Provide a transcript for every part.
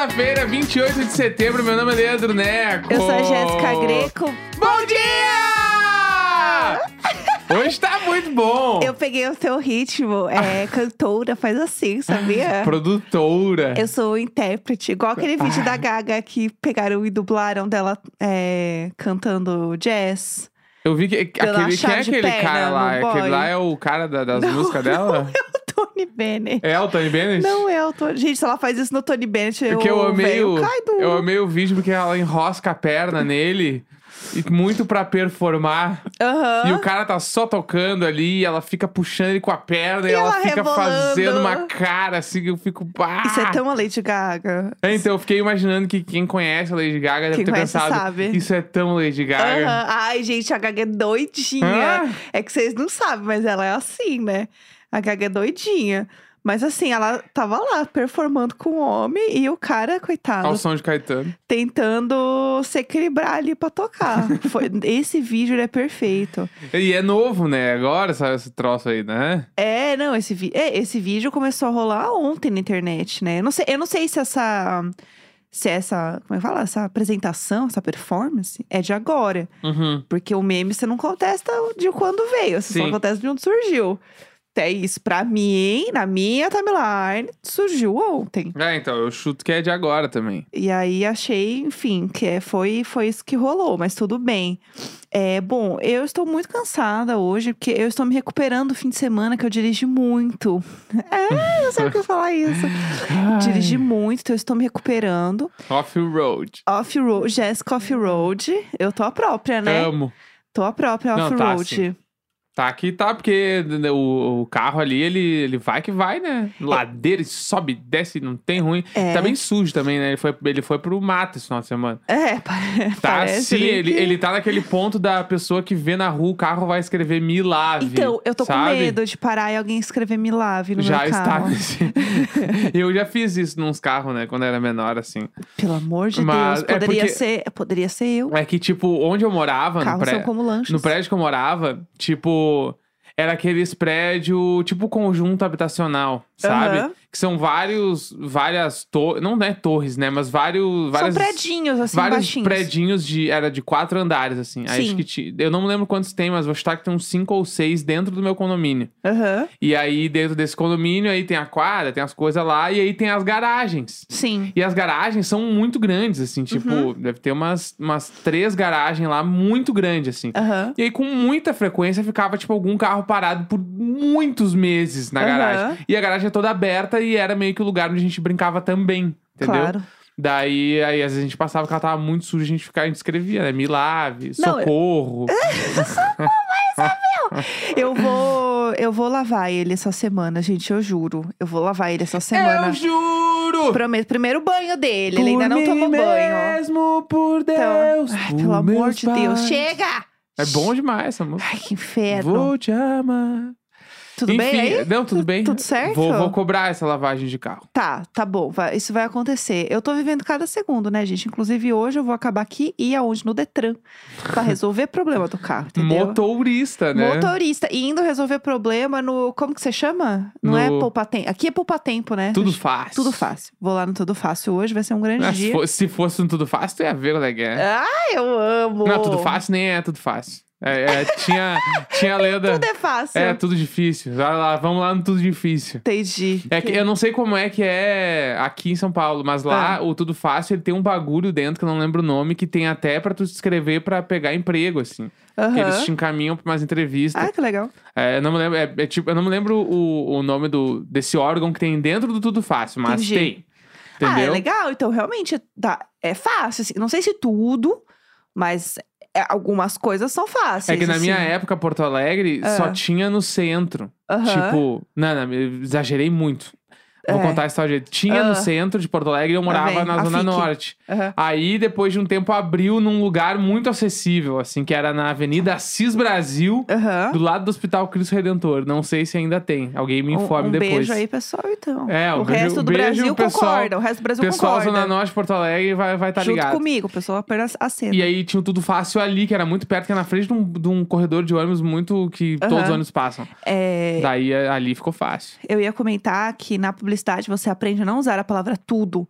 terça-feira, 28 de setembro. Meu nome é Leandro Neco. Eu sou a Jéssica Greco. Bom dia! Hoje tá muito bom. Eu peguei o seu ritmo. É, cantora, faz assim, sabia? Produtora. Eu sou intérprete, igual aquele vídeo da Gaga que pegaram e dublaram dela é, cantando jazz. Eu vi que aquele, quem é aquele cara lá? Aquele lá é o cara da- das músicas dela? Tony Bennett. É o Tony Bennett? Não é o Tony. Gente, se ela faz isso no Tony Bennett, eu, eu amei, o, cai duro. eu amei o vídeo porque ela enrosca a perna nele. E muito pra performar. Aham. E o cara tá só tocando ali, e ela fica puxando ele com a perna e, E ela, ela fica rebolando. fazendo uma cara assim que eu fico. Pá! Isso é tão a Lady Gaga. É, então eu fiquei imaginando que quem conhece a Lady Gaga deve Quem ter conhece pensado. sabe. Isso é tão Lady Gaga. Aham. Ai, gente, a Gaga é doidinha. Ah. É que vocês não sabem, mas ela é assim, né? A Gaga é doidinha. Mas assim, ela tava lá performando com o homem e o cara, coitado, Ao som de Caetano. tentando se equilibrar ali pra tocar. Foi- esse vídeo é perfeito. E é novo, né? Agora saiu esse troço aí, né? É, não, esse, vi é, esse vídeo começou a rolar ontem na internet, né? Eu não sei, eu não sei se essa. Se essa. Como é que fala? Essa apresentação, essa performance é de agora. Uhum. Porque o meme você não contesta de quando veio, você Sim. só contesta de onde surgiu. É isso, pra mim, na minha timeline, surgiu ontem. É, então, eu chuto que é de agora também. E aí achei, enfim, que é- foi, foi isso que rolou, mas tudo bem. É, bom, eu estou muito cansada hoje, porque eu estou me recuperando do fim de semana, que eu dirigi muito. É, eu sei que eu falar isso. Dirigi muito, então eu estou me recuperando. Off-road. Off-road, Jéssica Off-road. Eu tô a própria, né? Amo. Tô a própria Não, tá, off-road. Tá aqui, tá, porque o, o carro ali, ele, ele vai que vai, né? Ladeira, sobe, desce, não tem ruim. É. Tá bem sujo também, né? Ele foi, ele foi pro mato esse final de semana. É, Tá parece sim, ele, que- ele tá naquele ponto da pessoa que vê na rua o carro vai escrever me lave. Então, eu tô com sabe? medo de parar e alguém escrever me lave no Já meu está carro. nesse. eu já fiz isso nos carros, né? Quando eu era menor, assim. Pelo amor de Mas Deus, é poderia porque- ser, poderia ser eu. É que, tipo, onde eu morava, no, Carros pré... são como lanches. no prédio que eu morava, tipo, era aqueles prédios, tipo conjunto habitacional, sabe? Aham. Que são vários, várias torres, não é torres, né? Mas vários, várias, São predinhos, assim, vários baixinhos. predinhos de, era de quatro andares, assim. Aí acho que ti- eu não me lembro quantos tem, mas vou chutar que tem uns cinco ou seis dentro do meu condomínio. Aham, E aí, dentro desse condomínio, aí tem a quadra, tem as coisas lá, e aí tem as garagens. sim. E as garagens são muito grandes, assim, tipo, Uhum. deve ter umas, umas três garagens lá muito grandes, assim. Aham. E aí, com muita frequência, ficava, tipo, algum carro parado por muitos meses na garagem. E a garagem é toda aberta e era meio que o lugar onde a gente brincava também, entendeu? Claro. Daí, aí, às vezes a gente passava que ela tava muito suja, a gente ficava, a gente escrevia, né? Me lave, Não, eu- socorro. Eu vou, eu vou lavar ele essa semana, gente, eu juro. Eu vou lavar ele essa semana. Eu juro! Prometo. Primeiro banho dele, ele ainda não Por tomou mim banho. mesmo, por Deus. Então, ai, por pelo amor de Deus, chega! É bom demais essa música. Ai, que inferno. Vou te amar. Tudo Enfim, bem aí? Não, tudo bem. Tudo certo? Vou, vou cobrar essa lavagem de carro. Tá, tá bom. vai- isso vai acontecer. Eu tô vivendo cada segundo, né, gente? Inclusive, hoje eu vou acabar aqui e aonde? No Detran. Pra resolver problema do carro, entendeu? Motorista, né? Motorista. E indo resolver problema no. Como que você chama? Não é No- poupar tempo. Aqui é poupar tempo, né? Tudo fácil. Tudo fácil. Vou lá no Tudo Fácil hoje, vai ser um grande Ah, se, dia. se fosse um tudo fácil, tu ia ver o que é. Ah, eu amo! Não, tudo fácil nem é tudo fácil. É, é, tinha, tinha a lenda. Tudo é fácil. É, tudo difícil. Vai lá, vamos lá no tudo difícil. Entendi. É que eu não sei como é que é aqui em São Paulo, mas lá Ah. o Tudo Fácil ele tem um bagulho dentro que eu não lembro o nome, que tem até pra tu se inscrever pra pegar emprego, assim. Que eles te encaminham pra umas entrevistas. Ah, que legal. É, eu não me lembro, é, é tipo, eu não me lembro o, o nome do, desse órgão que tem dentro do Tudo Fácil, mas Entendi. tem. Entendeu? Ah, é legal. Então, realmente, tá, é fácil. assim. Não sei se tudo, mas é, algumas coisas são fáceis. É que na minha assim. época, Porto Alegre, Ah. só tinha no centro. Aham. Tipo, não, não, exagerei muito. Vou É. contar a história. Tinha Ah. no centro de Porto Alegre e eu morava na Zona. Norte. Aham. Aí, depois de um tempo, abriu num lugar muito acessível, assim, que era na Avenida Assis Brasil, Aham. do lado do Hospital Cristo Redentor. Não sei se ainda tem. Alguém me informe um, um depois. beijo aí, pessoal, então. É, um o beijo- resto do beijo, Brasil pessoal- concorda. O resto do Brasil Pessoal concorda. Zona Norte Porto Alegre vai estar tá Junto ligado. comigo, o pessoal apenas acena. E aí tinha o tudo fácil ali, que era muito perto, que era na frente de um, de um corredor de ônibus muito que todos os ônibus passam. É, Daí ali ficou fácil. eu ia comentar que na publicidade, você aprende a não usar a palavra tudo.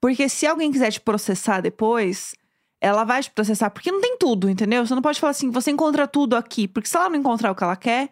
Porque se alguém quiser te processar depois, ela vai te processar. Porque não tem tudo, entendeu? Você não pode falar assim, você encontra tudo aqui. Porque se ela não encontrar o que ela quer,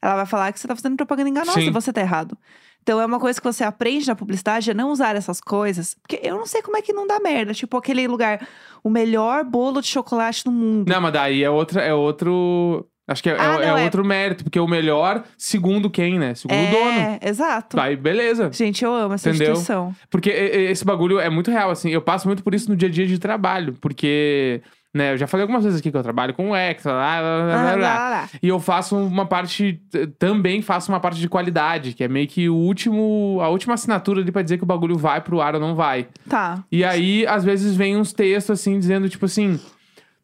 ela vai falar que você tá fazendo propaganda enganosa Sim. e você tá errado. Então é uma coisa que você aprende na publicidade é não usar essas coisas. Porque eu não sei como é que não dá merda. Tipo, aquele lugar, o melhor bolo de chocolate do mundo. Não, mas daí é outra, é outro. Acho que é, Ah, é- é não, é- outro mérito, porque o melhor, segundo quem, né? Segundo o dono. é, exato. Aí, beleza. Gente, eu amo essa Entendeu? instituição. Porque e- e- esse bagulho é muito real, assim. Eu passo muito por isso no dia a dia de trabalho. Porque, né, eu já falei algumas vezes aqui que eu trabalho com extra, lá, lá, lá, lá, Ah, lá. lá, lá. E eu faço uma parte, t- também faço uma parte de qualidade, que é meio que o último, a última assinatura ali pra dizer que o bagulho vai pro ar ou não vai. Tá. E aí, às vezes, vem uns textos assim, dizendo, tipo assim,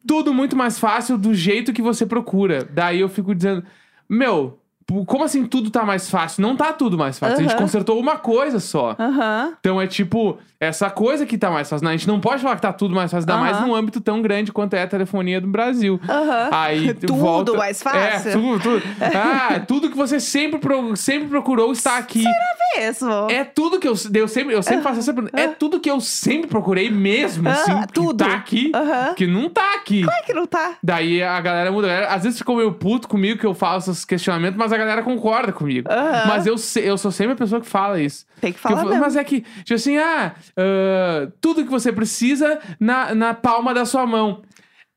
tudo muito mais fácil do jeito que você procura. Daí eu fico dizendo, meu, como assim tudo tá mais fácil? Não tá tudo mais fácil. A gente consertou uma coisa só. Aham. Então é tipo, essa coisa que tá mais fácil. A gente não pode falar que tá tudo mais fácil, ainda mais Aham. num âmbito tão grande quanto é a telefonia do Brasil. Aham. Aí Tudo volta... mais fácil? É, tudo, tudo. Ah, tudo que você sempre, pro- sempre procurou está aqui. Mesmo. É tudo que eu, eu sempre, eu sempre faço essa pergunta. É tudo que eu sempre procurei mesmo, Ah, assim, que tudo. tá aqui, que não tá aqui. Como é que não tá? Daí a galera muda. Galera, às vezes ficou meio puto comigo que eu faço esses questionamentos, mas a galera concorda comigo. Mas eu, eu sou sempre a pessoa que fala isso. Tem que eu falar mesmo. mas é que, tipo assim, ah, ah, tudo que você precisa na, na palma da sua mão.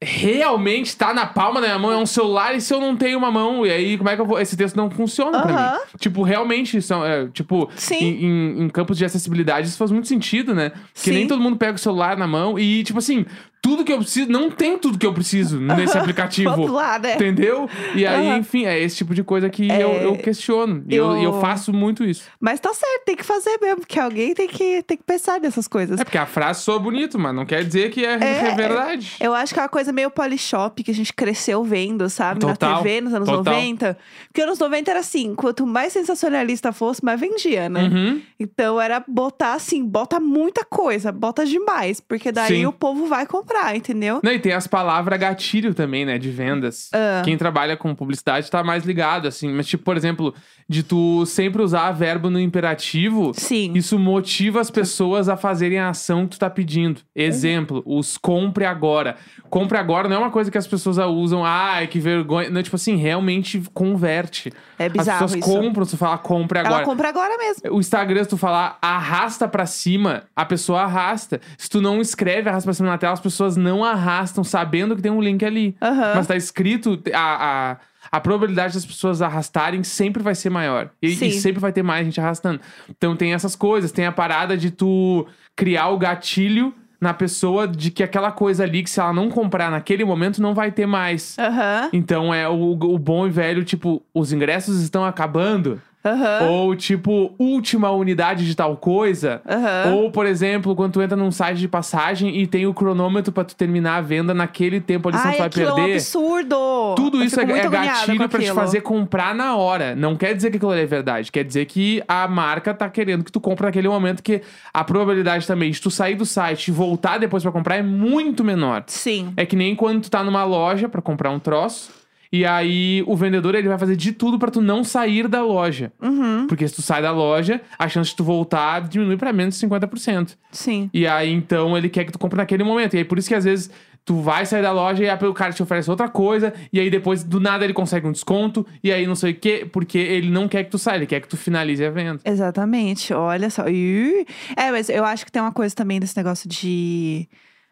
Realmente tá na palma da minha mão, é um celular, e se eu não tenho uma mão? E aí, como é que eu vou. Esse texto não funciona pra Aham. mim. Tipo, realmente, são, é, tipo, em, em- em campos de acessibilidade, isso faz muito sentido, né? Porque Sim. nem todo mundo pega o celular na mão e, tipo assim, tudo que eu preciso, não tem tudo que eu preciso nesse aplicativo. Lá, né? Entendeu? E aí, Aham. enfim, é esse tipo de coisa que É, eu, eu questiono. E eu, eu eu- faço muito isso. Mas tá certo, tem que fazer mesmo, porque alguém tem que, tem que pensar nessas coisas. É porque a frase soa bonito, mas não quer dizer que é, que é verdade. Eu acho que é uma coisa meio polishop que a gente cresceu vendo, sabe? Total, Na TV, nos anos total. 90. Porque anos 90 era assim, quanto mais sensacionalista fosse, mais vendia, né? Uhum. Então era botar assim, bota muita coisa, bota demais. Porque daí Sim. o povo vai comprar, entendeu? Não, e tem as palavras gatilho também, né? De vendas. Ah. Quem trabalha com publicidade tá mais ligado, assim. Mas, tipo, por exemplo, de tu sempre usar verbo no imperativo. Sim. Isso motiva as pessoas a fazerem a ação que tu tá pedindo. Exemplo, os compre agora. Compre agora não é uma coisa que as pessoas usam, ai, que vergonha. Não, tipo assim, realmente converte. É bizarro as pessoas isso. compram, se tu falar compre agora. Ela compra agora mesmo. O Instagram, se tu falar arrasta pra cima, a pessoa arrasta. Se tu não escreve arrasta pra cima na tela, as pessoas não arrastam, sabendo que tem um link ali. Aham. Mas tá escrito, a, a, a probabilidade das pessoas arrastarem sempre vai ser maior. E, e sempre vai ter mais gente arrastando. Então tem essas coisas. Tem a parada de tu criar o gatilho na pessoa de que aquela coisa ali, que se ela não comprar naquele momento, não vai ter mais. Aham. Então é o, o bom e velho, tipo, os ingressos estão acabando. Aham. Ou, tipo, última unidade de tal coisa. Aham. Ou, por exemplo, quando tu entra num site de passagem e tem o cronômetro pra tu terminar a venda naquele tempo ali, senão Ai, tu vai aquilo é um perder. absurdo. Tudo Eu isso é, é gatilho pra te fazer comprar na hora. Não quer dizer que aquilo é verdade. Quer dizer que a marca tá querendo que tu compre naquele momento que a probabilidade também de tu sair do site e voltar depois pra comprar é muito menor. Sim. É que nem quando tu tá numa loja pra comprar um troço. E aí o vendedor ele vai fazer de tudo pra tu não sair da loja. Uhum. Porque se tu sai da loja, a chance de tu voltar diminui pra menos de 50%. Sim. E aí então ele quer que tu compre naquele momento. E aí por isso que às vezes tu vai sair da loja e aí o cara te oferece outra coisa. E aí depois do nada ele consegue um desconto. E aí não sei o quê. Porque ele não quer que tu saia, ele quer que tu finalize a venda. Exatamente, olha só. É, mas eu acho que tem uma coisa também desse negócio de.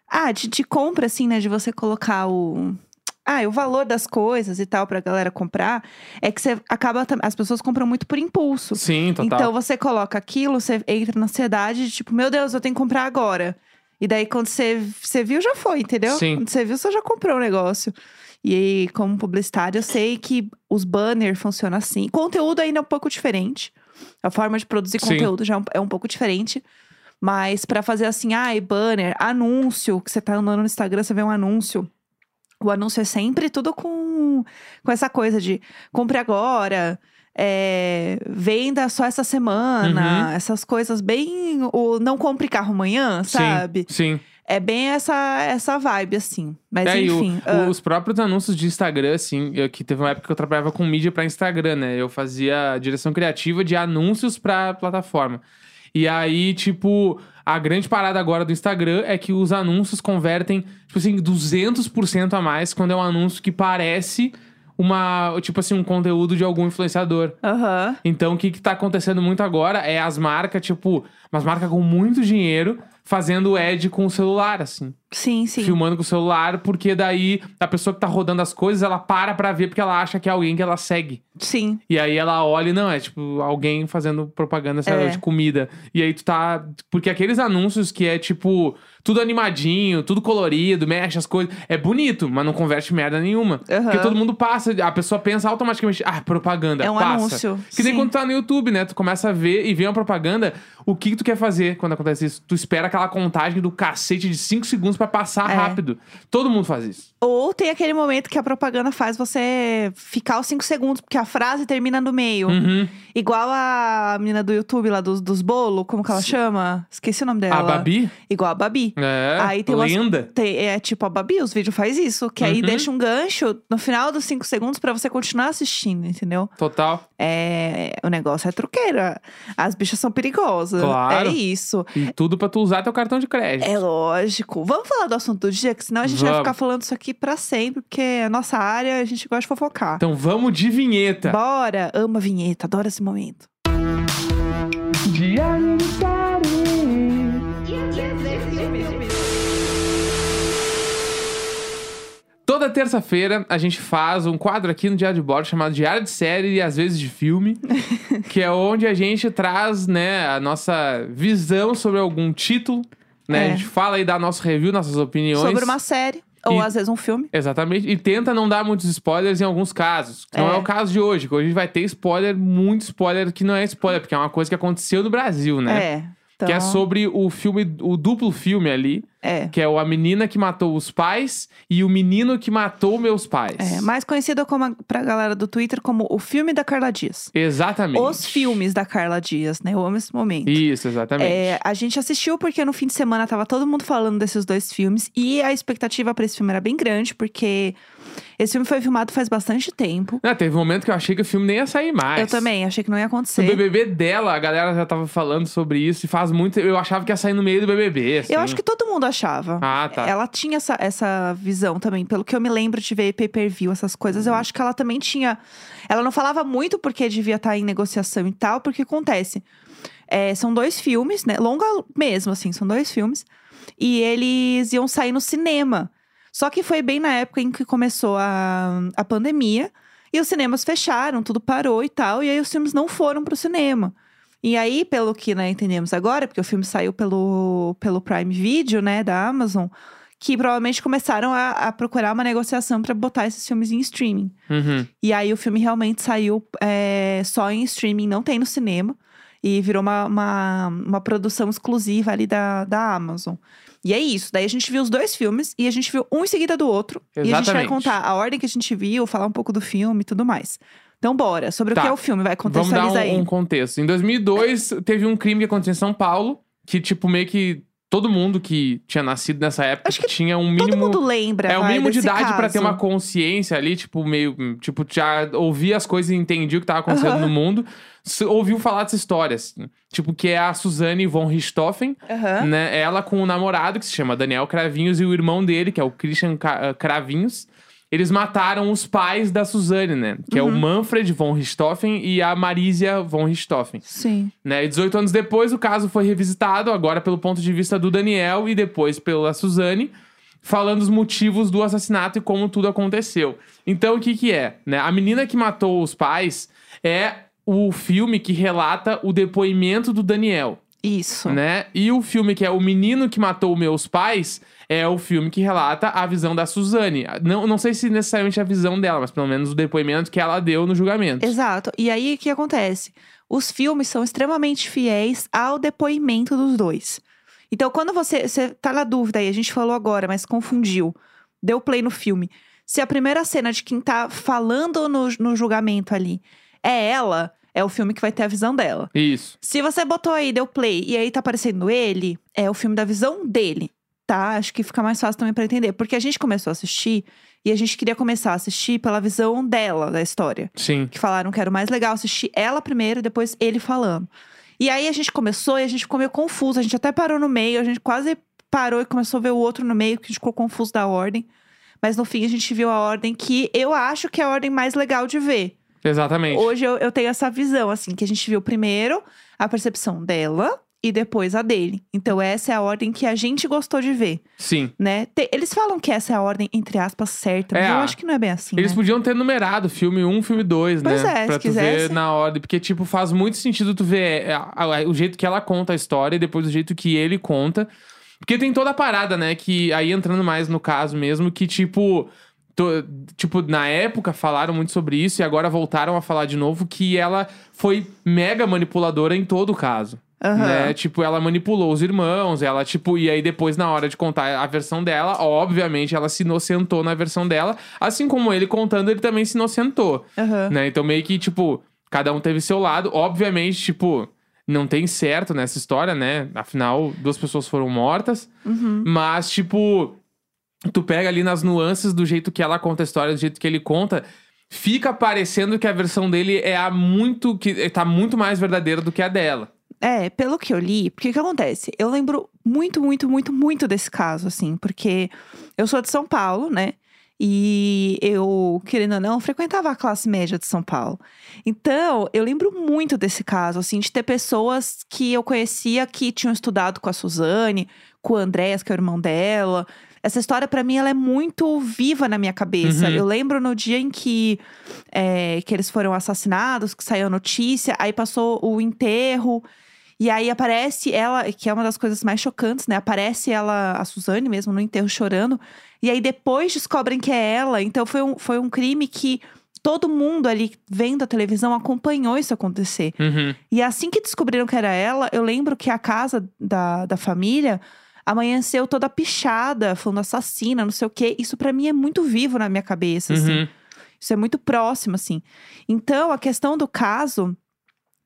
Ah, de, de compra, assim, né? De você colocar o. Ah, o valor das coisas e tal pra galera comprar. É que você acaba. As pessoas compram muito por impulso. Sim, total. Então você coloca aquilo, você entra na ansiedade de tipo, meu Deus, eu tenho que comprar agora. E daí quando você, você viu, já foi, entendeu? Sim. Quando você viu, você já comprou o negócio. E aí, como publicitário, eu sei que os banners funcionam assim. Conteúdo ainda é um pouco diferente. A forma de produzir Sim. conteúdo já é um, é um pouco diferente. Mas pra fazer assim, ai, banner, anúncio, que você tá andando no Instagram, você vê um anúncio. O anúncio é sempre tudo com, com essa coisa de compre agora, é, venda só essa semana, Uhum. essas coisas bem. O não compre carro amanhã, sabe? Sim, sim. É bem essa, essa vibe, assim. Mas É, e o- enfim. ah, os próprios anúncios de Instagram, assim, eu, que teve uma época que eu trabalhava com mídia pra Instagram, né? Eu fazia direção criativa de anúncios pra plataforma. E aí, tipo, a grande parada agora do Instagram é que os anúncios convertem, tipo assim, 200% a mais quando é um anúncio que parece uma, tipo assim, um conteúdo de algum influenciador. Aham. Então, o que que tá acontecendo muito agora é as marcas, tipo, umas marcas com muito dinheiro fazendo ad com o celular, assim. Sim, sim. Filmando com o celular, porque daí a pessoa que tá rodando as coisas, ela para pra ver porque ela acha que é alguém que ela segue. Sim. E aí ela olha e não, é tipo alguém fazendo propaganda sei lá, É. de comida. E aí tu tá. Porque aqueles anúncios que é tipo tudo animadinho, tudo colorido, mexe as coisas. É bonito, mas não converte merda nenhuma. Aham. Porque todo mundo passa, a pessoa pensa automaticamente, ah, propaganda. É um passa. anúncio, Que nem sim. quando tu tá no YouTube, né? Tu começa a ver e vê uma propaganda. O que, que tu quer fazer quando acontece isso? Tu espera aquela contagem do cacete de 5 segundos pra passar É. rápido. Todo mundo faz isso. Ou tem aquele momento que a propaganda faz você ficar os cinco segundos, porque a frase termina no meio. Uhum. Igual a menina do YouTube lá dos, dos bolos, como que ela chama? Esqueci o nome dela. A Babi? Igual a Babi. É. Aí tem umas- lenda. Tem- é tipo a Babi, os vídeos faz isso. Que aí Uhum. deixa um gancho no final dos cinco segundos pra você continuar assistindo, entendeu? Total. É, o negócio é truqueira. As bichas são perigosas. Claro. É isso. E tudo pra tu usar teu cartão de crédito. É lógico. Vamos falar do assunto do dia, que senão a gente vai Vamos. ficar falando isso aqui pra sempre, porque é a nossa área, a gente gosta de fofocar. Então vamos de vinheta. Bora! Amo a vinheta, adoro esse momento. De aniversário. Toda terça-feira a gente faz um quadro aqui no Diário de Bordo chamado Diário de Série e às vezes de filme, que é onde a gente traz, né, a nossa visão sobre algum título, né? É. A gente fala aí, dá nosso review, nossas opiniões. Sobre uma série, ou E- às vezes um filme. Exatamente. E tenta não dar muitos spoilers em alguns casos. Que Não É. é o caso de hoje, que hoje a gente vai ter spoiler, muito spoiler que não é spoiler, porque é uma coisa que aconteceu no Brasil, né? É. Então, Que é sobre o filme, o duplo filme ali, É. que é o A Menina que Matou os Pais e o Menino que Matou Meus Pais. É, mais conhecido como a, pra galera do Twitter como o filme da Carla Dias. Exatamente. Os filmes da Carla Dias, né? Eu amo esse momento. Isso, exatamente. É, a gente assistiu porque no fim de semana tava todo mundo falando desses dois filmes e a expectativa pra esse filme era bem grande, porque esse filme foi filmado faz bastante tempo. Ah, teve um momento que eu achei que o filme nem ia sair mais. Eu também, achei que não ia acontecer. BBB dela, a galera já tava falando sobre isso e faz muito. Eu achava que ia sair no meio do BBB. Assim. Eu acho que todo mundo achava. Ah, tá. Ela tinha essa, essa visão também. Pelo que eu me lembro de ver pay-per-view, essas coisas, Uhum. eu acho que ela também tinha. Ela não falava muito porque devia estar em negociação e tal, porque acontece. É, são dois filmes, né? Longa mesmo, assim, são dois filmes. E eles iam sair no cinema. Só que foi bem na época em que começou a, a pandemia. E os cinemas fecharam, tudo parou e tal. E aí os filmes não foram pro cinema. E aí, pelo que né, entendemos agora, porque o filme saiu pelo, pelo Prime Video, né, da Amazon, que provavelmente começaram a, a procurar uma negociação pra botar esses filmes em streaming. Uhum. E aí o filme realmente saiu é, só em streaming, não tem no cinema. E virou uma, uma, uma produção exclusiva ali da, da Amazon. E é isso. Daí a gente viu os dois filmes e a gente viu um em seguida do outro. E a gente vai Exatamente. contar a ordem que a gente viu, falar um pouco do filme e tudo mais. Então, bora. Sobre Tá. o que é o filme, vai Vamos dar contextualizar aí. um, um contexto. Em 2002, teve um crime que aconteceu em São Paulo, que, tipo, meio que todo mundo que tinha nascido nessa época Acho que tinha um Todo mínimo. mundo lembra. É o vai, mínimo de idade pra caso. ter uma consciência ali, tipo, meio. Tipo, já ouvia as coisas e entendia o que tava acontecendo Aham. no mundo. Ouviu falar dessa história, assim. Tipo, que é a Suzane von Richthofen, Aham. né? Ela com o namorado, que se chama Daniel Cravinhos, e o irmão dele, que é o Christian eh, Cravinhos. Eles mataram os pais da Suzane, né? Que é o Uhum. Manfred von Richthofen e a Marisia von Richthofen. Sim. Né? E 18 anos depois, o caso foi revisitado, agora pelo ponto de vista do Daniel e depois pela Suzane, falando os motivos do assassinato e como tudo aconteceu. Então, o que que é? Né? A menina que matou os pais é o filme que relata o depoimento do Daniel, Isso. né? E o filme que é O Menino que Matou Meus Pais é o filme que relata a visão da Suzane. Não, não sei se necessariamente a visão dela, mas pelo menos o depoimento que ela deu no julgamento. Exato. E aí, o que acontece? Os filmes são extremamente fiéis ao depoimento dos dois. Então, quando você, você tá na dúvida aí, a gente falou agora, mas confundiu, deu play no filme. Se a primeira cena de quem tá falando no, no julgamento ali é ela, é o filme que vai ter a visão dela. Isso. Se você botou aí, deu play, e aí tá aparecendo ele, é o filme da visão dele, Acho que fica mais fácil também pra entender. Porque a gente começou a assistir e a gente queria começar a assistir pela visão dela da história Sim. que falaram que era o mais legal assistir ela primeiro e depois ele falando. E aí a gente começou e a gente ficou meio confuso. A gente até parou no meio, a gente quase parou e começou a ver o outro no meio, que a gente ficou confuso da ordem. Mas no fim a gente viu a ordem que eu acho que é a ordem mais legal de ver. Exatamente. Hoje eu, eu tenho essa visão, assim, que a gente viu primeiro a percepção dela e depois a dele. Então, essa é a ordem que a gente gostou de ver, Sim. né? Te- eles falam que essa é a ordem, entre aspas, certa, mas É, eu a- acho que não é bem assim. Eles né? podiam ter numerado filme 1, filme 2, né? Pois é, pra se tu ver quisesse. na ordem. Porque, tipo, faz muito sentido tu ver é, a- a- o jeito que ela conta a história e depois o jeito que ele conta. Porque tem toda a parada, né? Que aí entrando mais no caso mesmo, que, tipo. to- tipo, na época falaram muito sobre isso e agora voltaram a falar de novo que ela foi mega manipuladora em todo o caso. Aham. Né? Tipo, ela manipulou os irmãos, ela, tipo, e aí depois, na hora de contar a versão dela, obviamente ela se inocentou na versão dela, assim como ele contando, ele também se inocentou, Aham. né? Então, meio que, tipo, cada um teve seu lado. Obviamente, tipo, não tem certo nessa história, né? Afinal, duas pessoas foram mortas, Uhum. mas, tipo, tu pega ali nas nuances do jeito que ela conta a história, do jeito que ele conta. Fica parecendo que a versão dele é a muito. que tá muito mais verdadeira do que a dela. É, pelo que eu li, porque o que acontece? Eu lembro muito, muito, muito, muito desse caso, assim, porque eu sou de São Paulo, né? E eu, querendo ou não, frequentava a classe média de São Paulo. Então, eu lembro muito desse caso, assim, de ter pessoas que eu conhecia que tinham estudado com a Suzane, com o Andréas, que é o irmão dela. Essa história, pra mim, ela é muito viva na minha cabeça. Uhum. Eu lembro no dia em que, é, que eles foram assassinados, que saiu a notícia, aí passou o enterro. E aí aparece ela, que é uma das coisas mais chocantes, né? Aparece ela, a Suzane mesmo, no enterro chorando. E aí depois descobrem que é ela. Então foi um, foi um crime que todo mundo ali vendo a televisão acompanhou isso acontecer. Uhum. E assim que descobriram que era ela, eu lembro que a casa da, da família amanheceu toda pichada, falando assassina, não sei o quê. Isso pra mim é muito vivo na minha cabeça, assim. Uhum. Isso é muito próximo, assim. Então, a questão do caso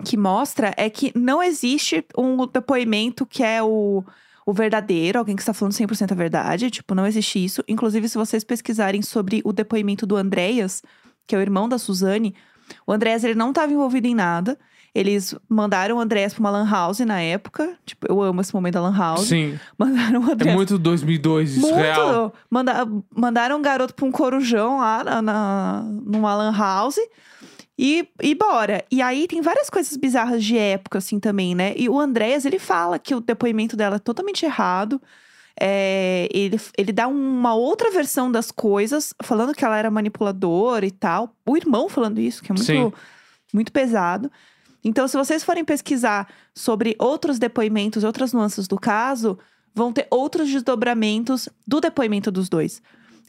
que mostra é que não existe um depoimento que é o, o verdadeiro, alguém que está falando 100% a verdade. Tipo, não existe isso. Inclusive, se vocês pesquisarem sobre o depoimento do Andréas, que é o irmão da Suzane, o Andréas, ele não estava envolvido em nada. Eles mandaram o Andréas pra uma lan house na época. Tipo, eu amo esse momento da lan house. Sim. Mandaram o É Andréas muito 2002 isso, muito. real. Manda- mandaram um garoto pra um corujão lá na, na, numa lan house. E, e bora. E aí tem várias coisas bizarras de época, assim, também, né? E o Andréas, ele fala que o depoimento dela é totalmente errado. É, ele, ele dá uma outra versão das coisas, falando que ela era manipuladora e tal. O irmão falando isso, que é muito, Sim. muito pesado. Então, se vocês forem pesquisar sobre outros depoimentos, outras nuances do caso, vão ter outros desdobramentos do depoimento dos dois.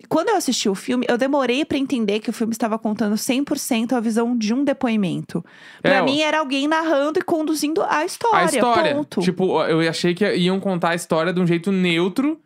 Quando eu assisti o filme, eu demorei pra entender que o filme estava contando 100% a visão de um depoimento. Pra É, mim, era alguém narrando e conduzindo a história. A história. Ponto. Tipo, eu achei que iam contar a história de um jeito neutro,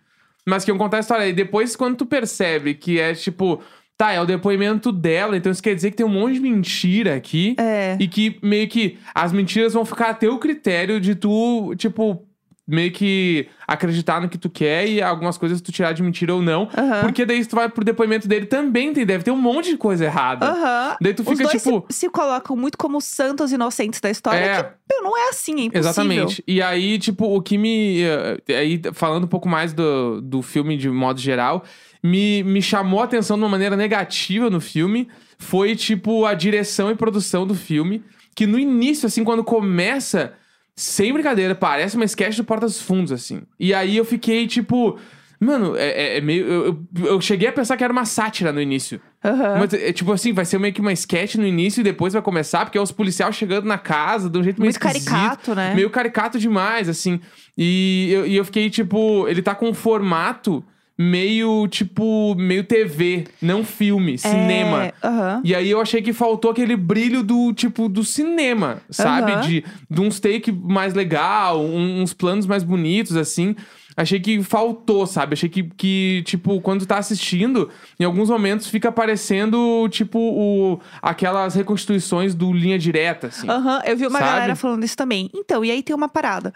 mas que iam contar a história. E depois, quando tu percebe que é tipo, tá, é o depoimento dela, então isso quer dizer que tem um monte de mentira aqui. É. E que meio que as mentiras vão ficar a teu critério de tu, tipo, meio que acreditar no que tu quer e algumas coisas tu tirar de mentira ou não. Aham. Porque daí se tu vai pro depoimento dele também tem, deve ter um monte de coisa errada. Aham. Daí tu fica tipo. se, se colocam muito como santos inocentes da história, É. que meu, não é assim, é impossível. Exatamente. E aí, tipo, o que me. eh, Aí, falando um pouco mais do, do filme de modo geral, me, me chamou a atenção de uma maneira negativa no filme foi, tipo, a direção e produção do filme. Que no início, assim, quando começa, sem brincadeira, parece uma sketch do Porta dos Fundos, assim. E aí eu fiquei, tipo. Mano, é, é- é meio. Eu, eu, eu cheguei a pensar que era uma sátira no início. Aham. Mas, é, tipo assim, vai ser meio que uma sketch no início e depois vai começar, porque é os policiais chegando na casa de um jeito meio Muito caricato, né? Meio caricato demais, assim. E eu, e eu fiquei, tipo, ele tá com um formato meio, tipo, meio TV, não filme, cinema. É, Aham. E aí eu achei que faltou aquele brilho do, tipo, do cinema, sabe? Aham. De, de uns take mais legal, um- uns planos mais bonitos, assim. Achei que faltou, sabe? Achei que, que, tipo, quando tá assistindo, em alguns momentos fica parecendo, tipo, o, aquelas reconstituições do Linha Direta, assim. Aham, eu vi uma Sabe? galera falando isso também. Então, e aí tem uma parada.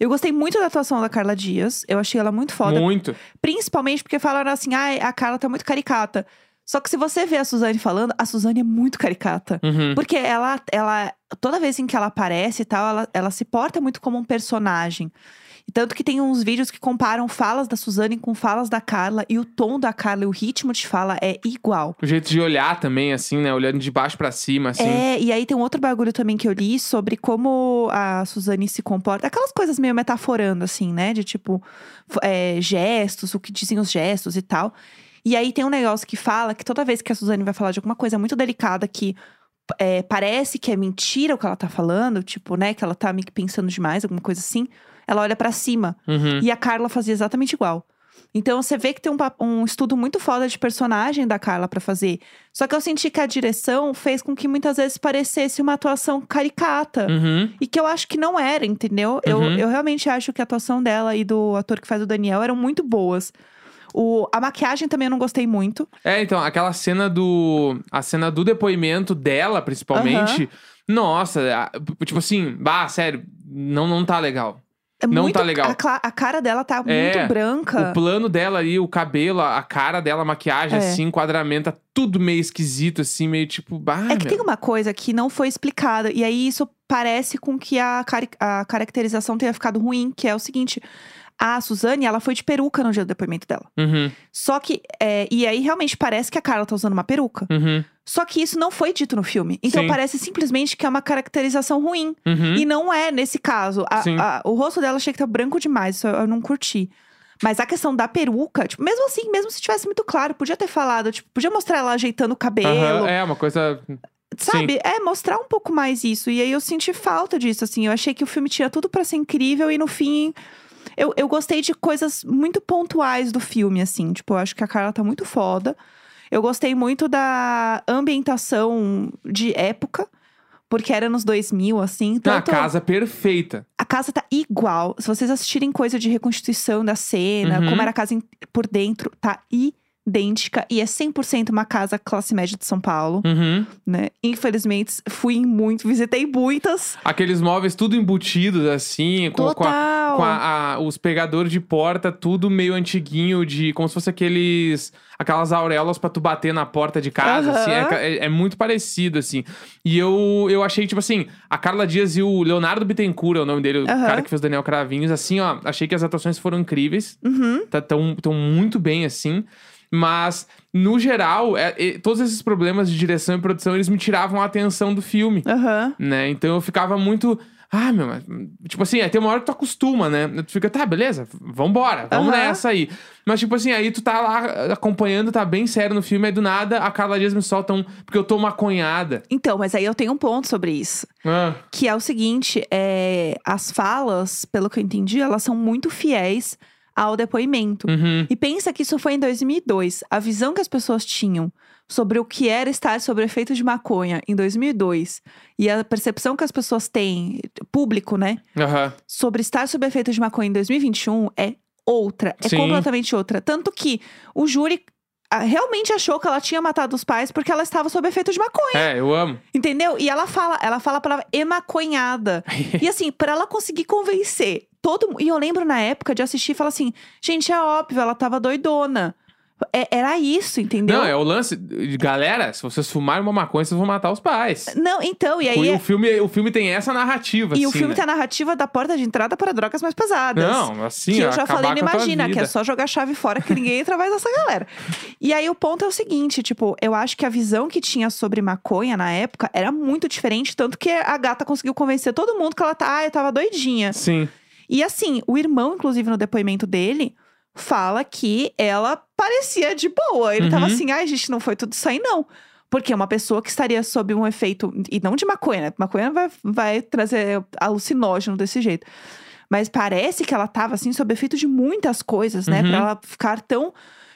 Eu gostei muito da atuação da Carla Dias. Eu achei ela muito foda. Muito. Principalmente porque falaram assim, ah, a Carla tá muito caricata. Só que se você vê a Suzane falando, a Suzane é muito caricata. Uhum. Porque ela, ela, toda vez em que ela aparece e tal, ela, ela se porta muito como um personagem. Tanto que tem uns vídeos que comparam falas da Suzane com falas da Carla, e o tom da Carla e o ritmo de fala é igual. O jeito de olhar também, assim, né? Olhando de baixo pra cima, assim. É, e aí tem um outro bagulho também que eu li sobre como a Suzane se comporta. Aquelas coisas meio metaforando, assim, né? De tipo, é, gestos, o que dizem os gestos e tal. E aí tem um negócio que fala que toda vez que a Suzane vai falar de alguma coisa muito delicada que é, parece que é mentira o que ela tá falando, tipo, né? Que ela tá meio que pensando demais, alguma coisa assim. Ela olha pra cima. Uhum. E a Carla fazia exatamente igual. Então você vê que tem um, um estudo muito foda de personagem da Carla pra fazer. Só que eu senti que a direção fez com que muitas vezes parecesse uma atuação caricata. Uhum. E que eu acho que não era, entendeu? Eu, Uhum. eu realmente acho que a atuação dela e do ator que faz o Daniel eram muito boas. O, a maquiagem também eu não gostei muito. É, então, aquela cena do. A cena do depoimento dela, principalmente. Nossa, a- tipo assim, bah, sério, não, não tá legal. É Não muito, tá legal. A, a cara dela tá É, muito branca. O plano dela ali, o cabelo, a cara dela, a maquiagem, É. assim, enquadramento, tá tudo meio esquisito, assim, meio tipo, bah, É que meu. tem uma coisa que não foi explicada, e aí isso parece com que a, cari- a caracterização tenha ficado ruim, que é o seguinte: a Suzane, ela foi de peruca no dia do depoimento dela. Uhum, Só que, é, e aí realmente parece que a Carla tá usando uma peruca. uhum, Só que isso não foi dito no filme. Então Sim. parece simplesmente que é uma caracterização ruim. uhum. E não é nesse caso. A- Sim. a- o rosto dela achei que tá branco demais, isso eu não curti. Mas a questão da peruca, tipo, mesmo assim, mesmo se tivesse muito claro, podia ter falado, tipo, podia mostrar ela ajeitando o cabelo. Aham, é, uma coisa. Sabe? É, mostrar um pouco mais isso. E aí eu senti falta disso, assim. Eu achei que o filme tinha tudo pra ser incrível e no fim. Eu, eu gostei de coisas muito pontuais do filme, assim. Tipo, eu acho que a Carla tá muito foda. Eu gostei muito da ambientação de época, porque era nos 2000, assim. Na Tanto casa perfeita. a casa tá igual. Se vocês assistirem coisa de reconstituição da cena, Uhum. como era a casa por dentro, tá idêntica. E é 100% uma casa classe média de São Paulo Uhum. né? Infelizmente, fui em muito, visitei muitas. Aqueles móveis tudo embutidos, assim, com, com a- Total. com a- a- os pegadores de porta, tudo meio antiguinho, de como se fosse aqueles. Aquelas auréolas pra tu bater na porta de casa, Aham. assim. É, é- é muito parecido, assim. E eu, eu achei, tipo assim, a Carla Dias e o Leonardo Bittencourt, é o nome dele, o Aham. cara que fez o Daniel Cravinhos, assim, ó. Achei que as atuações foram incríveis. Uhum. Tá tão, tão muito bem, assim. Mas, no geral, é- é- todos esses problemas de direção e produção, eles me tiravam a atenção do filme Aham. né? Então eu ficava muito. Ah, meu, mas, tipo assim, aí tem uma hora que tu acostuma, né? Tu fica, tá, beleza, vambora, vamos Aham. nessa aí. Mas, tipo assim, aí tu tá lá acompanhando, tá bem sério no filme, aí do nada a Carla Dias me solta um. Porque eu tô maconhada. Então, mas aí eu tenho um ponto sobre isso. Ah, Que é o seguinte: é, as falas, pelo que eu entendi, elas são muito fiéis ao depoimento. uhum, E pensa que isso foi em 2002. A visão que as pessoas tinham sobre o que era estar sob efeito de maconha em 2002 e a percepção que as pessoas têm, público, né, aham. sobre estar sob efeito de maconha em 2021 é outra, é Sim. completamente outra. Tanto que o júri realmente achou que ela tinha matado os pais porque ela estava sob efeito de maconha, É, eu amo. entendeu? E ela fala, ela fala a palavra emaconhada. e assim, pra ela conseguir convencer todo E eu lembro na época de assistir e falar assim: gente, é óbvio, ela tava doidona. É- era isso, entendeu? Não, é o lance. Galera, se vocês fumarem uma maconha, vocês vão matar os pais. Não, então, e aí. o, é- filme, o filme tem essa narrativa, E o assim, filme né? tem a narrativa da porta de entrada para drogas mais pesadas. Não, assim, que eu já falei tua Imagina, que é só jogar a chave fora que ninguém entra mais nessa galera. E aí o ponto é o seguinte, tipo, eu acho que a visão que tinha sobre maconha na época era muito diferente, tanto que a gata conseguiu convencer todo mundo que ela tá, ah, eu tava doidinha. Sim. E assim, o irmão, inclusive, no depoimento dele, fala que ela parecia de boa. Ele tava Uhum. assim, ai, gente, não foi tudo isso aí, não. Porque é uma pessoa que estaria sob um efeito, e não de maconha, né? Maconha vai, vai trazer alucinógeno desse jeito. Mas parece que ela tava, assim, sob efeito de muitas coisas, né? Uhum. Pra ela ficar tão.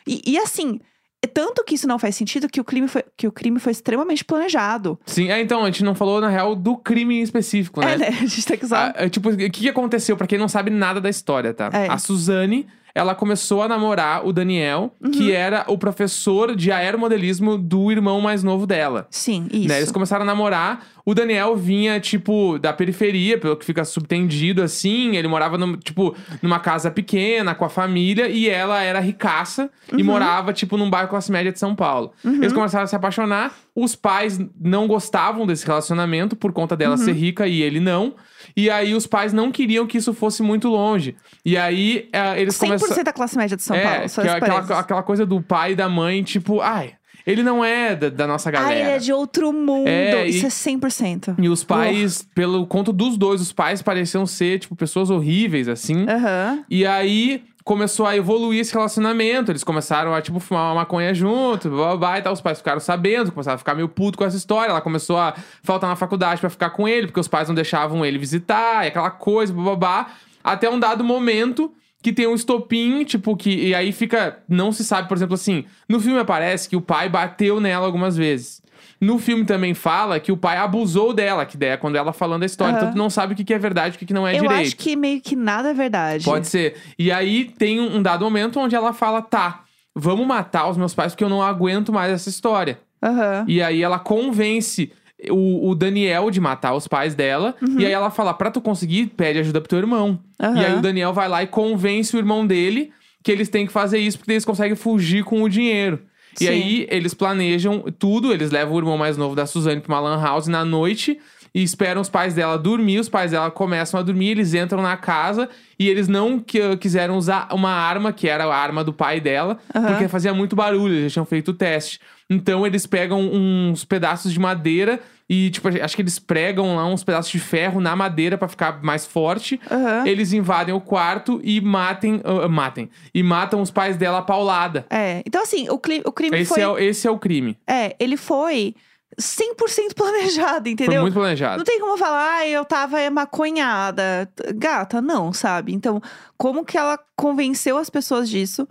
E, e assim, é tanto que isso não faz sentido que o crime foi, que o crime foi extremamente planejado. Sim, é, então, a gente não falou, na real, do crime em específico, né? É, né? A gente tem que usar. É, tipo, o que, que aconteceu? Pra quem não sabe nada da história, tá? É. A Suzane, ela começou a namorar o Daniel, Uhum. que era o professor de aeromodelismo do irmão mais novo dela. Sim, isso. Né? Eles começaram a namorar. O Daniel vinha, tipo, da periferia, pelo que fica subtendido, assim. Ele morava, num, tipo, numa casa pequena, com a família. E ela era ricaça Uhum. e morava, tipo, num bairro classe média de São Paulo. Eles começaram a se apaixonar. Os pais não gostavam desse relacionamento por conta dela Uhum. ser rica e ele não. E aí os pais não queriam que isso fosse muito longe. E aí eh, eles 100% começaram... da classe média de São é, Paulo. Só que é aquela, aquela coisa do pai e da mãe, tipo... Ai, ele não é da, da nossa galera. Ah, ele é de outro mundo. É, e- Isso é 100%. E os pais, pelo conto dos dois, os pais pareciam ser, tipo, pessoas horríveis, assim. Aham. E aí começou a evoluir esse relacionamento. Eles começaram a, tipo, fumar uma maconha junto, blá, blá, blá, e tal. Os pais ficaram sabendo, começaram a ficar meio puto com essa história. Ela começou a faltar na faculdade pra ficar com ele, porque os pais não deixavam ele visitar, e aquela coisa, blá, blá, blá. Até um dado momento que tem um estopim, tipo, que. E aí fica. Não se sabe, por exemplo, assim. No filme aparece que o pai bateu nela algumas vezes. No filme também fala que o pai abusou dela, que daí é quando ela falando a história. Aham. Então tu não sabe o que que é verdade e o que que não é Eu direito. acho que meio que nada é verdade. Pode ser. E aí tem um dado momento onde ela fala: tá, vamos matar os meus pais porque eu não aguento mais essa história. Aham. E aí ela convence o, o Daniel de matar os pais dela. E aí ela fala: pra tu conseguir, pede ajuda pro teu irmão. Aham. E aí o Daniel vai lá e convence o irmão dele que eles têm que fazer isso porque eles conseguem fugir com o dinheiro. E Sim. aí eles planejam tudo, eles levam o irmão mais novo da Suzane pra uma lan house na noite e esperam os pais dela dormir, os pais dela começam a dormir, eles entram na casa e eles não que- quiseram usar uma arma, que era a arma do pai dela, Aham. porque fazia muito barulho, eles já tinham feito o teste. Então eles pegam uns pedaços de madeira e, tipo, acho que eles pregam lá uns pedaços de ferro na madeira pra ficar mais forte. Aham. Eles invadem o quarto e matem, ah, matem. E matam os pais dela paulada. É. Então, assim, o, o crime Esse, foi. é, o- esse é o crime. É, ele foi 100% planejado, entendeu? Foi muito planejado. Não tem como falar, ah, eu tava maconhada. Gata, não, sabe? Então, como que ela convenceu as pessoas disso?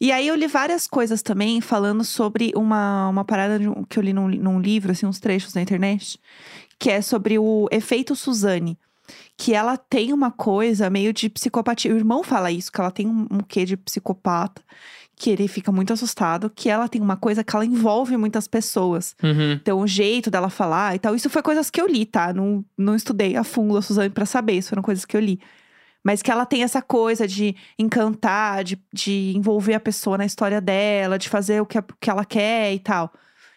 E aí eu li várias coisas também falando sobre uma, uma parada de que eu li num, num livro, assim, uns trechos na internet, que é sobre o efeito Suzane. Que ela tem uma coisa meio de psicopatia. O irmão fala isso, que ela tem um, um quê de psicopata, que ele fica muito assustado, que ela tem uma coisa que ela envolve muitas pessoas. Uhum. Então, o jeito dela falar e tal. Isso foi coisas que eu li, tá? Não, não estudei a fundo a Suzane pra saber. Isso foram coisas que eu li. Mas que ela tem essa coisa de encantar, de, de envolver a pessoa na história dela, de fazer o que, a- que ela quer e tal.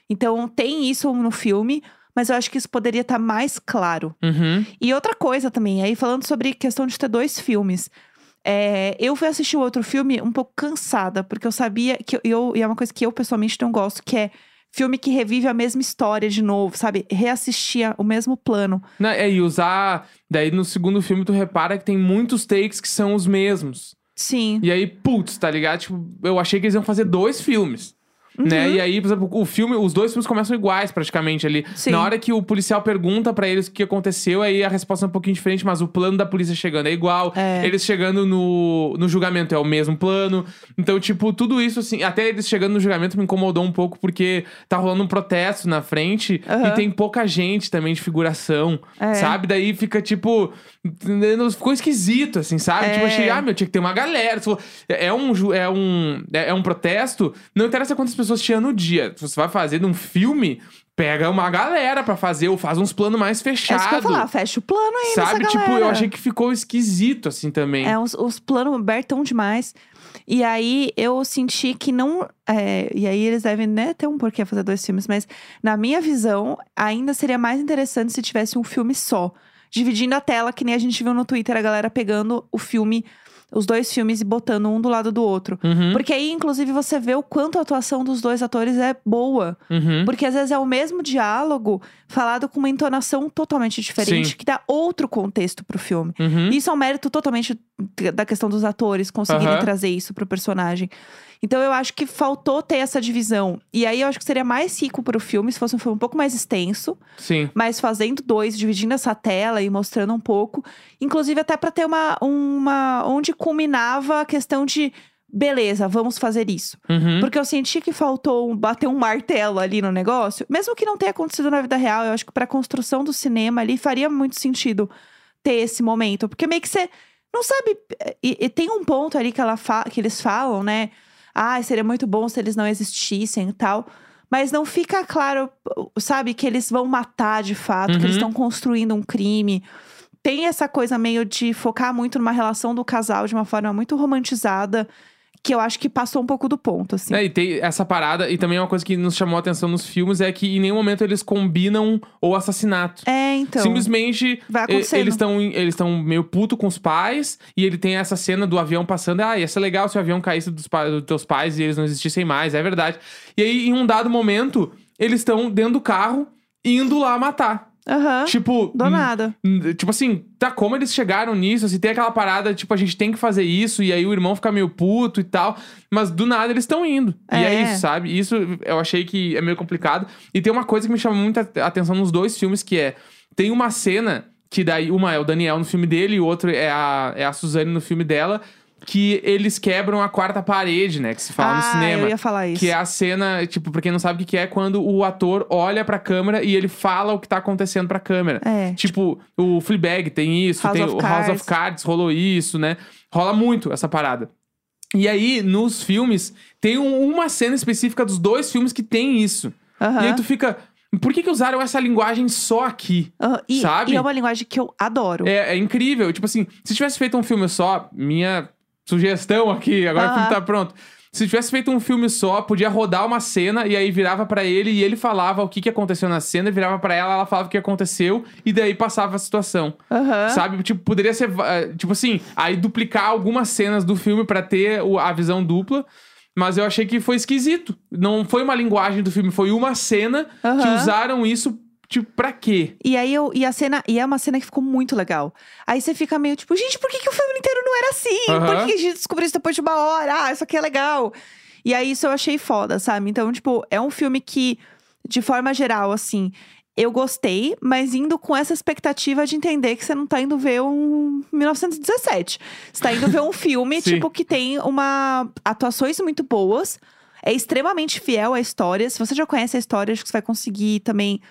Então, tem isso no filme, mas eu acho que isso poderia estar mais claro. Uhum. E outra coisa também, aí falando sobre questão de ter dois filmes. É, eu fui assistir o outro filme um pouco cansada, porque eu sabia que eu, e é uma coisa que eu pessoalmente não gosto, que é filme que revive a mesma história de novo, sabe? Reassistir o mesmo plano. Não, é, e usar. Daí no segundo filme tu repara que tem muitos takes que são os mesmos. Sim. E aí, putz, tá ligado? Tipo, eu achei que eles iam fazer dois filmes. Né? Uhum. E aí, por exemplo, o filme, os dois filmes começam iguais praticamente ali. Sim. Na hora que o policial pergunta pra eles o que aconteceu, aí a resposta é um pouquinho diferente, mas o plano da polícia chegando é igual. É. Eles chegando no, no julgamento é o mesmo plano. Então, tipo, tudo isso, assim, até eles chegando no julgamento me incomodou um pouco, porque tá rolando um protesto na frente Aham. e tem pouca gente também de figuração, É. sabe? Daí fica, tipo, ficou esquisito, assim, sabe? É. Tipo, achei, ah, meu, tinha que ter uma galera. For- É um, ju- é um, é é um protesto, não interessa quantas pessoas tinha no dia. Se você vai fazer num filme, pega uma galera pra fazer, ou faz uns planos mais É isso que eu ia fechados. falar, fecha o plano aí Sabe? Tipo, eu galera. achei que ficou esquisito, assim, também. É, os, os planos abertão demais. E aí eu senti que não. é, e aí eles devem né, ter um porquê fazer dois filmes, mas na minha visão, ainda seria mais interessante se tivesse um filme só. Dividindo a tela, que nem a gente viu no Twitter, a galera pegando o filme, os dois filmes e botando um do lado do outro. Uhum, Porque aí, inclusive, você vê o quanto a atuação dos dois atores é boa. uhum. Porque às vezes é o mesmo diálogo falado com uma entonação totalmente diferente, Sim. que dá outro contexto pro filme. Uhum. Isso é um mérito totalmente da questão dos atores conseguirem Aham. trazer isso pro personagem. Então eu acho que faltou ter essa divisão. E aí eu acho que seria mais rico pro filme se fosse um filme um pouco mais extenso, Sim. mas fazendo dois, dividindo essa tela e mostrando um pouco. Inclusive até pra ter uma, uma. onde culminava a questão de. Beleza, vamos fazer isso. Uhum. Porque eu senti que faltou um- bater um martelo ali no negócio. Mesmo que não tenha acontecido na vida real, eu acho que pra construção do cinema ali faria muito sentido ter esse momento. Porque meio que você não sabe. E, e tem um ponto ali que, ela fa- que eles falam, né? Ah, seria muito bom se eles não existissem e tal. Mas não fica claro, sabe, que eles vão matar de fato, que eles Uhum. estão construindo um crime. Tem essa coisa meio de focar muito numa relação do casal de uma forma muito romantizada, que eu acho que passou um pouco do ponto, assim. É, e tem essa parada, e também uma coisa que nos chamou a atenção nos filmes é que em nenhum momento eles combinam o assassinato. É, então. Simplesmente eles estão eles estão meio puto com os pais e ele tem essa cena do avião passando. Ah, ia ser legal se o avião caísse dos, dos teus pais e eles não existissem mais, é verdade. E aí, em um dado momento, eles estão dentro do carro indo lá matar. Aham. Tipo. Do hum, nada. hum, Tipo assim, tá, como eles chegaram nisso? Assim, tem aquela parada, tipo, a gente tem que fazer isso, e aí o irmão fica meio puto e tal. Mas do nada eles estão indo. E é É. isso, sabe? Isso eu achei que é meio complicado. E tem uma coisa que me chama muita atenção nos dois filmes, que é. Tem uma cena que daí, uma é o Daniel no filme dele, e o outro é a, é a Suzane no filme dela, que eles quebram a quarta parede, né? Que se fala ah, no cinema. eu ia falar isso. Que é a cena, tipo, pra quem não sabe o que é, quando o ator olha pra câmera e ele fala o que tá acontecendo pra câmera. É. Tipo, o Fleabag tem isso, House tem o House of Cards. Rolou isso, né? Rola muito essa parada. E aí, nos filmes, tem um- uma cena específica dos dois filmes que tem isso. Aham. E aí tu fica. Por que, que usaram essa linguagem só aqui? Aham. E, sabe? e é uma linguagem que eu adoro. É, é incrível. Tipo assim, se tivesse feito um filme só, minha sugestão aqui, agora o filme tá pronto. Se tivesse feito um filme só, podia rodar uma cena e aí virava pra ele e ele falava o que, que aconteceu na cena, virava pra ela, ela falava o que aconteceu e daí passava a situação. Aham. Sabe? Tipo, poderia ser. eh, Tipo assim, aí duplicar algumas cenas do filme pra ter a visão dupla. Mas eu achei que foi esquisito. Não foi uma linguagem do filme, foi uma cena que Aham. usaram isso, tipo, pra quê? E aí eu, e a cena, e é uma cena que ficou muito legal. Aí você fica meio tipo, gente, por que, que o filme inteiro não era assim? Por Aham. que que a gente descobriu isso depois de uma hora? Ah, isso aqui é legal. E aí isso eu achei foda, sabe? Então, tipo, é um filme que, de forma geral, assim, eu gostei, mas indo com essa expectativa de entender que você não tá indo ver um 1917. Você tá indo ver um filme, tipo, que tem uma atuações muito boas. É extremamente fiel à história. Se você já conhece a história, acho que você vai conseguir também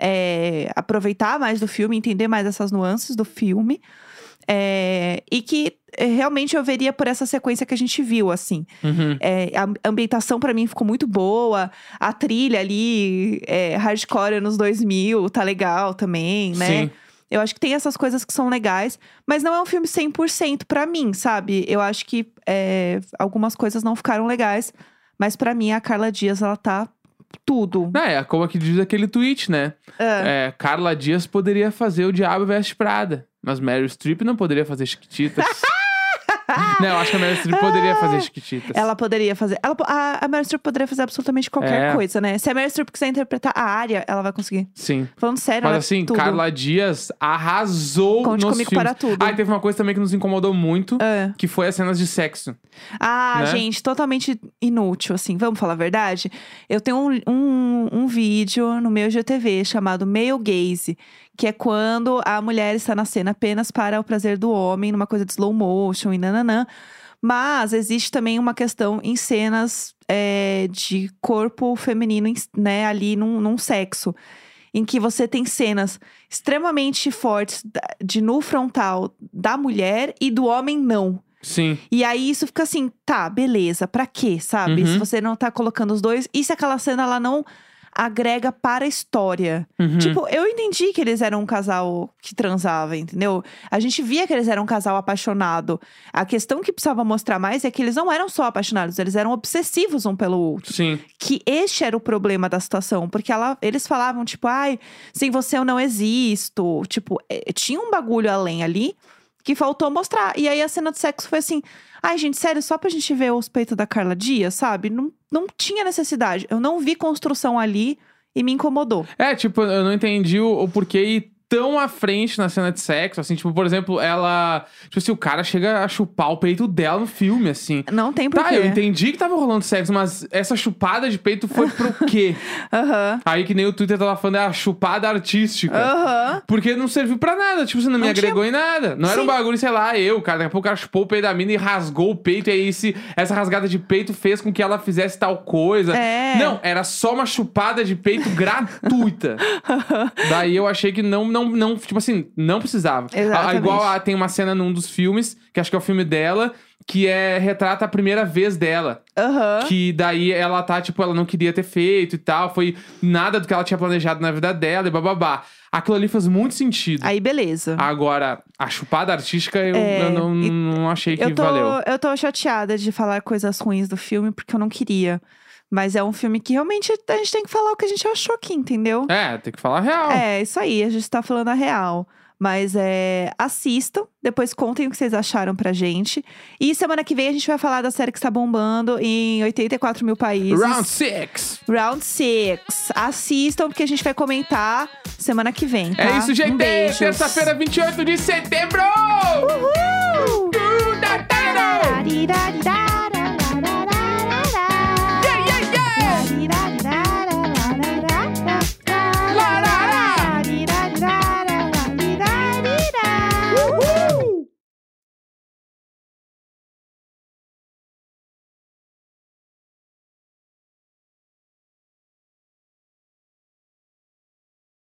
é, aproveitar mais do filme, entender mais essas nuances do filme. É, e que é, realmente eu veria por essa sequência que a gente viu, assim. Uhum. É, a ambientação pra mim ficou muito boa. A trilha ali, é, hardcore anos 2000, tá legal também, né? Sim. Eu acho que tem essas coisas que são legais, mas não é um filme 100% pra mim, sabe? Eu acho que é, algumas coisas não ficaram legais, mas pra mim a Carla Dias, ela tá tudo. Não, é como que diz aquele tweet, né? Ah, É, Carla Dias poderia fazer o Diabo Veste Prada, mas Meryl Streep não poderia fazer Chiquititas. não, eu acho que a Meryl Streep poderia fazer Chiquititas. Ela poderia fazer. Ela, a, a Meryl Streep poderia fazer absolutamente qualquer É. coisa, né? Se a Meryl Streep quiser interpretar a área, ela vai conseguir. Sim. Falando sério, Mas ela assim, tudo. Carla Dias arrasou Conte nos comigo filmes. para tudo. Ah, e teve uma coisa também que nos incomodou muito, Ah. que foi as cenas de sexo. Ah, né? gente, totalmente inútil, assim. Vamos falar a verdade? Eu tenho um, um, um vídeo no meu GTV chamado Male Gaze, que é quando a mulher está na cena apenas para o prazer do homem, numa coisa de slow motion e nananã. Mas existe também uma questão em cenas é, de corpo feminino, em- né, ali num, num sexo. Em que você tem cenas extremamente fortes de nu frontal da mulher e do homem não. Sim. E aí isso fica assim, tá, beleza, pra quê, sabe? Uhum. Se você não tá colocando os dois. E se aquela cena ela não agrega para a história? Uhum. Tipo, eu entendi que eles eram um casal que transava, entendeu? A gente via que eles eram um casal apaixonado. A questão que precisava mostrar mais é que eles não eram só apaixonados, eles eram obsessivos um pelo outro. Sim. Que este era o problema da situação. Porque ela, eles falavam, tipo, ai, sem você eu não existo. Tipo, eh, tinha um bagulho além ali que faltou mostrar. E aí a cena de sexo foi assim: ai, gente, sério, só pra gente ver os peitos da Carla Dias, sabe? Não, não tinha necessidade. Eu não vi construção ali e me incomodou. É, tipo, eu não entendi o, o porquê tão à frente na cena de sexo, assim, tipo, por exemplo, ela... Tipo assim, o cara chega a chupar o peito dela no filme, assim. Não tem porquê. Tá, eu entendi que tava rolando sexo, mas essa chupada de peito foi pro quê? Aham. Aí que nem o Twitter tava falando, é a chupada artística. Aham. Porque não serviu pra nada, tipo, você não, me Não agregou em nada. Não era Sim. um bagulho, sei lá, eu, cara. Daqui a pouco o cara chupou o peito da mina e rasgou o peito. E aí esse, essa rasgada de peito fez com que ela fizesse tal coisa. É. Não, era só uma chupada de peito gratuita. Daí eu achei que não, não não, não tipo assim, não precisava. A- Exatamente. igual a- tem uma cena num dos filmes, que acho que é o filme dela, que é retrata a primeira vez dela. Aham. Que daí ela tá, tipo, ela não queria ter feito e tal. Foi nada do que ela tinha planejado na vida dela e bababá. Aquilo ali faz muito sentido. Aí, beleza. Agora, a chupada artística eu, É, eu não, não achei que eu, tô, valeu. eu tô chateada de falar coisas ruins do filme, porque eu não queria. Mas é um filme que realmente a gente tem que falar o que a gente achou aqui, entendeu? É, tem que falar a real. É, isso aí, a gente tá falando a real. Mas é, assistam, depois contem o que vocês acharam pra gente. E semana que vem a gente vai falar da série que está bombando em 84 mil países. Round 6! Round 6. Assistam, porque a gente vai comentar semana que vem. Tá? É isso, gente. Um Terça-feira, 28 de setembro! Uhul! Uhul! Uhul!